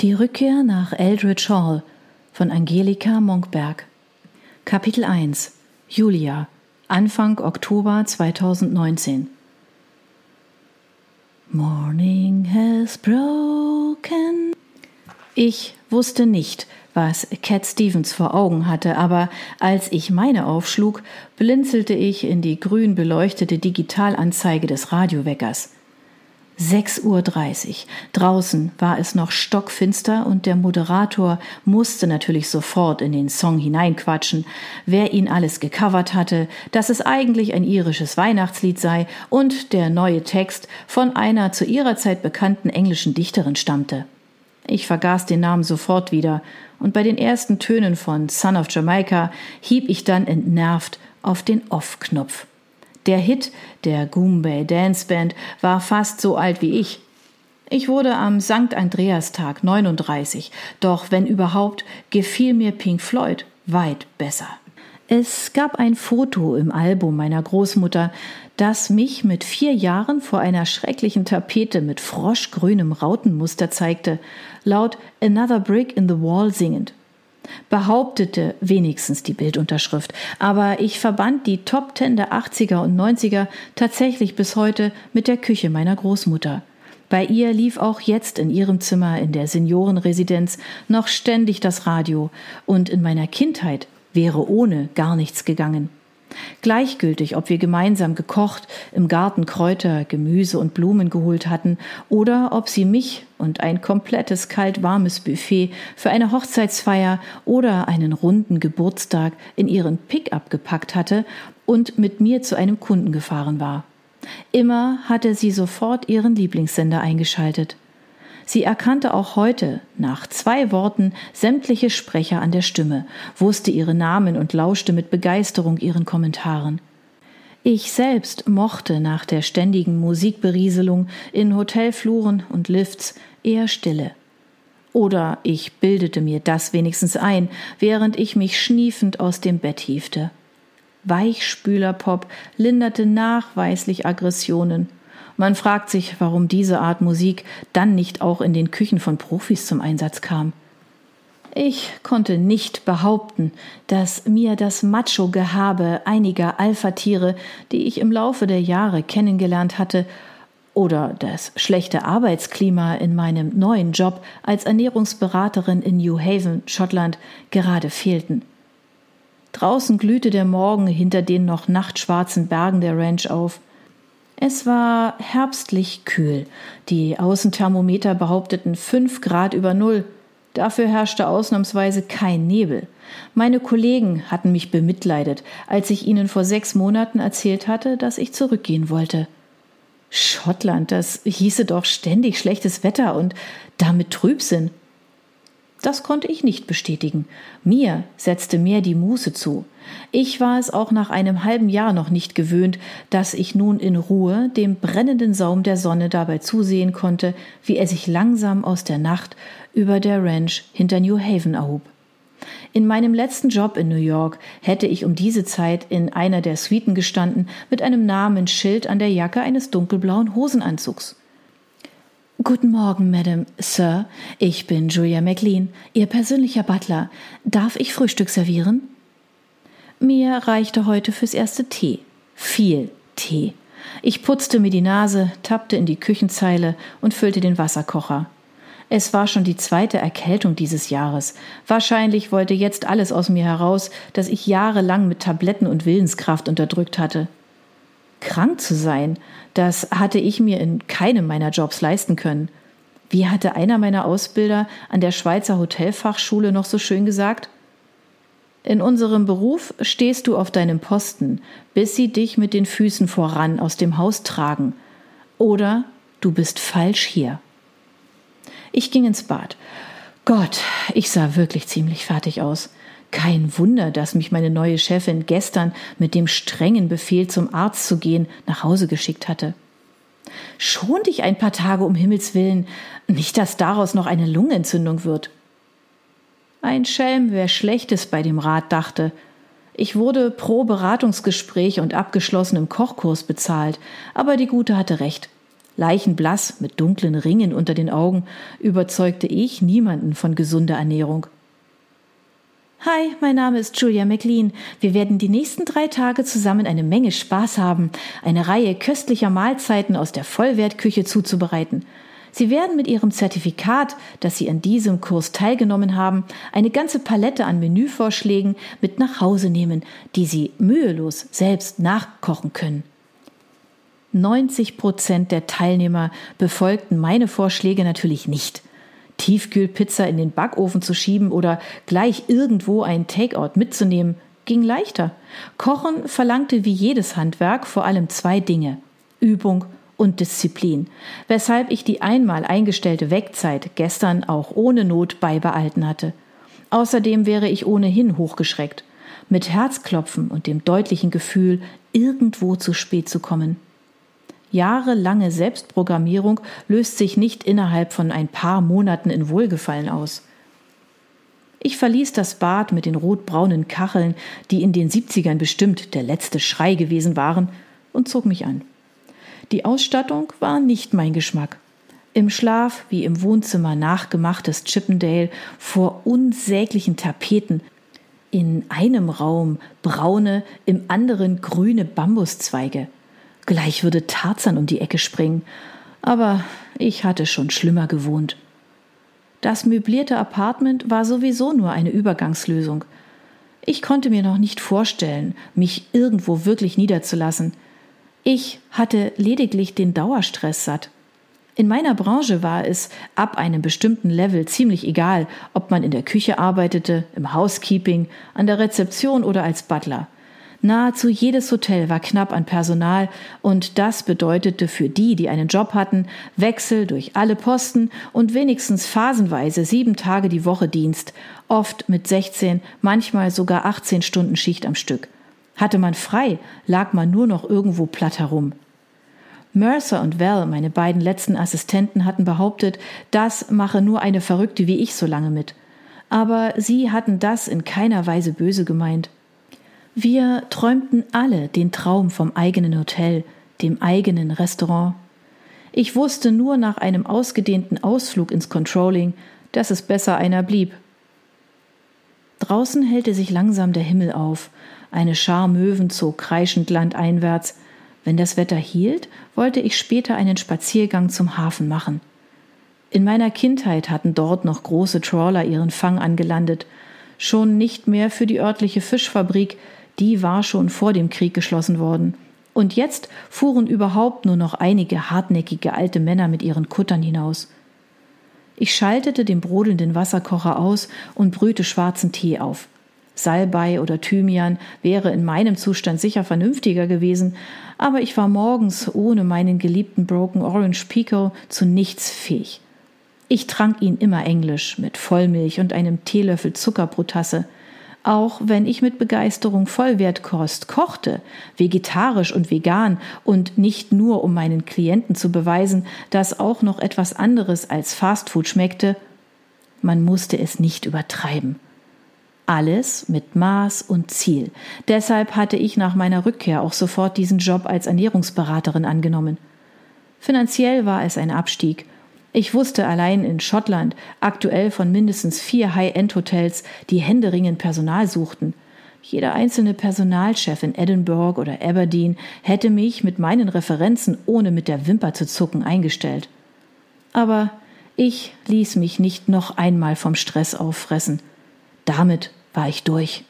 Die Rückkehr nach Eldridge Hall von Angelika Monkberg. Kapitel 1 Julia Anfang Oktober 2019 Morning has broken. Ich wusste nicht, was Cat Stevens vor Augen hatte, aber als ich meine aufschlug, blinzelte ich in die grün beleuchtete Digitalanzeige des Radioweckers. 6.30 Uhr. Draußen war es noch stockfinster und der Moderator musste natürlich sofort in den Song hineinquatschen, wer ihn alles gecovert hatte, dass es eigentlich ein irisches Weihnachtslied sei und der neue Text von einer zu ihrer Zeit bekannten englischen Dichterin stammte. Ich vergaß den Namen sofort wieder, und bei den ersten Tönen von Son of Jamaica hieb ich dann entnervt auf den Off-Knopf. Der Hit der Goombay Dance Band war fast so alt wie ich. Ich wurde am St. Andreastag 39, doch wenn überhaupt, gefiel mir Pink Floyd weit besser. Es gab ein Foto im Album meiner Großmutter, das mich mit vier Jahren vor einer schrecklichen Tapete mit froschgrünem Rautenmuster zeigte, laut Another Brick in the Wall singend behauptete wenigstens die Bildunterschrift. Aber ich verband die Top Ten der 80er und 90er tatsächlich bis heute mit der Küche meiner Großmutter. Bei ihr lief auch jetzt in ihrem Zimmer in der Seniorenresidenz noch ständig das Radio, und in meiner Kindheit wäre ohne gar nichts gegangen. Gleichgültig, ob wir gemeinsam gekocht, im Garten Kräuter, Gemüse und Blumen geholt hatten oder ob sie mich und ein komplettes kalt-warmes Buffet für eine Hochzeitsfeier oder einen runden Geburtstag in ihren Pickup gepackt hatte und mit mir zu einem Kunden gefahren war. Immer hatte sie sofort ihren Lieblingssender eingeschaltet. Sie erkannte auch heute nach zwei Worten sämtliche Sprecher an der Stimme, wusste ihre Namen und lauschte mit Begeisterung ihren Kommentaren. Ich selbst mochte nach der ständigen Musikberieselung in Hotelfluren und Lifts eher Stille. Oder ich bildete mir das wenigstens ein, während ich mich schniefend aus dem Bett hiefte. Weichspülerpop linderte nachweislich Aggressionen, man fragt sich, warum diese Art Musik dann nicht auch in den Küchen von Profis zum Einsatz kam. Ich konnte nicht behaupten, dass mir das Macho-Gehabe einiger Alpha-Tiere, die ich im Laufe der Jahre kennengelernt hatte, oder das schlechte Arbeitsklima in meinem neuen Job als Ernährungsberaterin in New Haven, Schottland, gerade fehlten. Draußen glühte der Morgen hinter den noch nachtschwarzen Bergen der Ranch auf. Es war herbstlich kühl. Die Außenthermometer behaupteten fünf Grad über Null. Dafür herrschte ausnahmsweise kein Nebel. Meine Kollegen hatten mich bemitleidet, als ich ihnen vor sechs Monaten erzählt hatte, dass ich zurückgehen wollte. Schottland, das hieße doch ständig schlechtes Wetter und damit Trübsinn. Das konnte ich nicht bestätigen. Mir setzte mehr die Muße zu. Ich war es auch nach einem halben Jahr noch nicht gewöhnt, dass ich nun in Ruhe dem brennenden Saum der Sonne dabei zusehen konnte, wie er sich langsam aus der Nacht über der Ranch hinter New Haven erhob. In meinem letzten Job in New York hätte ich um diese Zeit in einer der Suiten gestanden mit einem Namensschild an der Jacke eines dunkelblauen Hosenanzugs. Guten Morgen, Madam, Sir. Ich bin Julia McLean, Ihr persönlicher Butler. Darf ich Frühstück servieren? Mir reichte heute fürs erste Tee. Viel Tee. Ich putzte mir die Nase, tappte in die Küchenzeile und füllte den Wasserkocher. Es war schon die zweite Erkältung dieses Jahres. Wahrscheinlich wollte jetzt alles aus mir heraus, das ich jahrelang mit Tabletten und Willenskraft unterdrückt hatte. Krank zu sein, das hatte ich mir in keinem meiner Jobs leisten können. Wie hatte einer meiner Ausbilder an der Schweizer Hotelfachschule noch so schön gesagt? In unserem Beruf stehst du auf deinem Posten, bis sie dich mit den Füßen voran aus dem Haus tragen. Oder du bist falsch hier. Ich ging ins Bad. Gott, ich sah wirklich ziemlich fertig aus. Kein Wunder, dass mich meine neue Chefin gestern mit dem strengen Befehl zum Arzt zu gehen nach Hause geschickt hatte. Schon dich ein paar Tage um Himmels willen, nicht dass daraus noch eine Lungenentzündung wird. Ein Schelm, wer Schlechtes bei dem Rat dachte. Ich wurde pro Beratungsgespräch und abgeschlossenem Kochkurs bezahlt, aber die Gute hatte recht. Leichenblass mit dunklen Ringen unter den Augen, überzeugte ich niemanden von gesunder Ernährung. Hi, mein Name ist Julia McLean. Wir werden die nächsten drei Tage zusammen eine Menge Spaß haben, eine Reihe köstlicher Mahlzeiten aus der Vollwertküche zuzubereiten. Sie werden mit Ihrem Zertifikat, dass Sie an diesem Kurs teilgenommen haben, eine ganze Palette an Menüvorschlägen mit nach Hause nehmen, die Sie mühelos selbst nachkochen können. 90 Prozent der Teilnehmer befolgten meine Vorschläge natürlich nicht. Tiefkühlpizza in den Backofen zu schieben oder gleich irgendwo ein Takeout mitzunehmen, ging leichter. Kochen verlangte wie jedes Handwerk vor allem zwei Dinge Übung und Disziplin, weshalb ich die einmal eingestellte Wegzeit gestern auch ohne Not beibehalten hatte. Außerdem wäre ich ohnehin hochgeschreckt, mit Herzklopfen und dem deutlichen Gefühl, irgendwo zu spät zu kommen. Jahrelange Selbstprogrammierung löst sich nicht innerhalb von ein paar Monaten in Wohlgefallen aus. Ich verließ das Bad mit den rotbraunen Kacheln, die in den 70ern bestimmt der letzte Schrei gewesen waren, und zog mich an. Die Ausstattung war nicht mein Geschmack. Im Schlaf wie im Wohnzimmer nachgemachtes Chippendale vor unsäglichen Tapeten, in einem Raum braune, im anderen grüne Bambuszweige. Gleich würde Tarzan um die Ecke springen. Aber ich hatte schon schlimmer gewohnt. Das möblierte Apartment war sowieso nur eine Übergangslösung. Ich konnte mir noch nicht vorstellen, mich irgendwo wirklich niederzulassen. Ich hatte lediglich den Dauerstress satt. In meiner Branche war es ab einem bestimmten Level ziemlich egal, ob man in der Küche arbeitete, im Housekeeping, an der Rezeption oder als Butler. Nahezu jedes Hotel war knapp an Personal und das bedeutete für die, die einen Job hatten, Wechsel durch alle Posten und wenigstens phasenweise sieben Tage die Woche Dienst, oft mit 16, manchmal sogar 18 Stunden Schicht am Stück. Hatte man frei, lag man nur noch irgendwo platt herum. Mercer und Val, meine beiden letzten Assistenten, hatten behauptet, das mache nur eine Verrückte wie ich so lange mit. Aber sie hatten das in keiner Weise böse gemeint. Wir träumten alle den Traum vom eigenen Hotel, dem eigenen Restaurant. Ich wusste nur nach einem ausgedehnten Ausflug ins Controlling, dass es besser einer blieb. Draußen hellte sich langsam der Himmel auf, eine Schar Möwen zog kreischend landeinwärts. Wenn das Wetter hielt, wollte ich später einen Spaziergang zum Hafen machen. In meiner Kindheit hatten dort noch große Trawler ihren Fang angelandet, schon nicht mehr für die örtliche Fischfabrik, die war schon vor dem Krieg geschlossen worden. Und jetzt fuhren überhaupt nur noch einige hartnäckige alte Männer mit ihren Kuttern hinaus. Ich schaltete den brodelnden Wasserkocher aus und brühte schwarzen Tee auf. Salbei oder Thymian wäre in meinem Zustand sicher vernünftiger gewesen, aber ich war morgens ohne meinen geliebten Broken Orange Pico zu nichts fähig. Ich trank ihn immer englisch mit Vollmilch und einem Teelöffel Zucker pro Tasse auch wenn ich mit Begeisterung Vollwertkost kochte, vegetarisch und vegan und nicht nur um meinen Klienten zu beweisen, dass auch noch etwas anderes als Fastfood schmeckte, man musste es nicht übertreiben. Alles mit Maß und Ziel. Deshalb hatte ich nach meiner Rückkehr auch sofort diesen Job als Ernährungsberaterin angenommen. Finanziell war es ein Abstieg ich wusste allein in Schottland aktuell von mindestens vier High-End-Hotels, die händeringend Personal suchten. Jeder einzelne Personalchef in Edinburgh oder Aberdeen hätte mich mit meinen Referenzen ohne mit der Wimper zu zucken eingestellt. Aber ich ließ mich nicht noch einmal vom Stress auffressen. Damit war ich durch.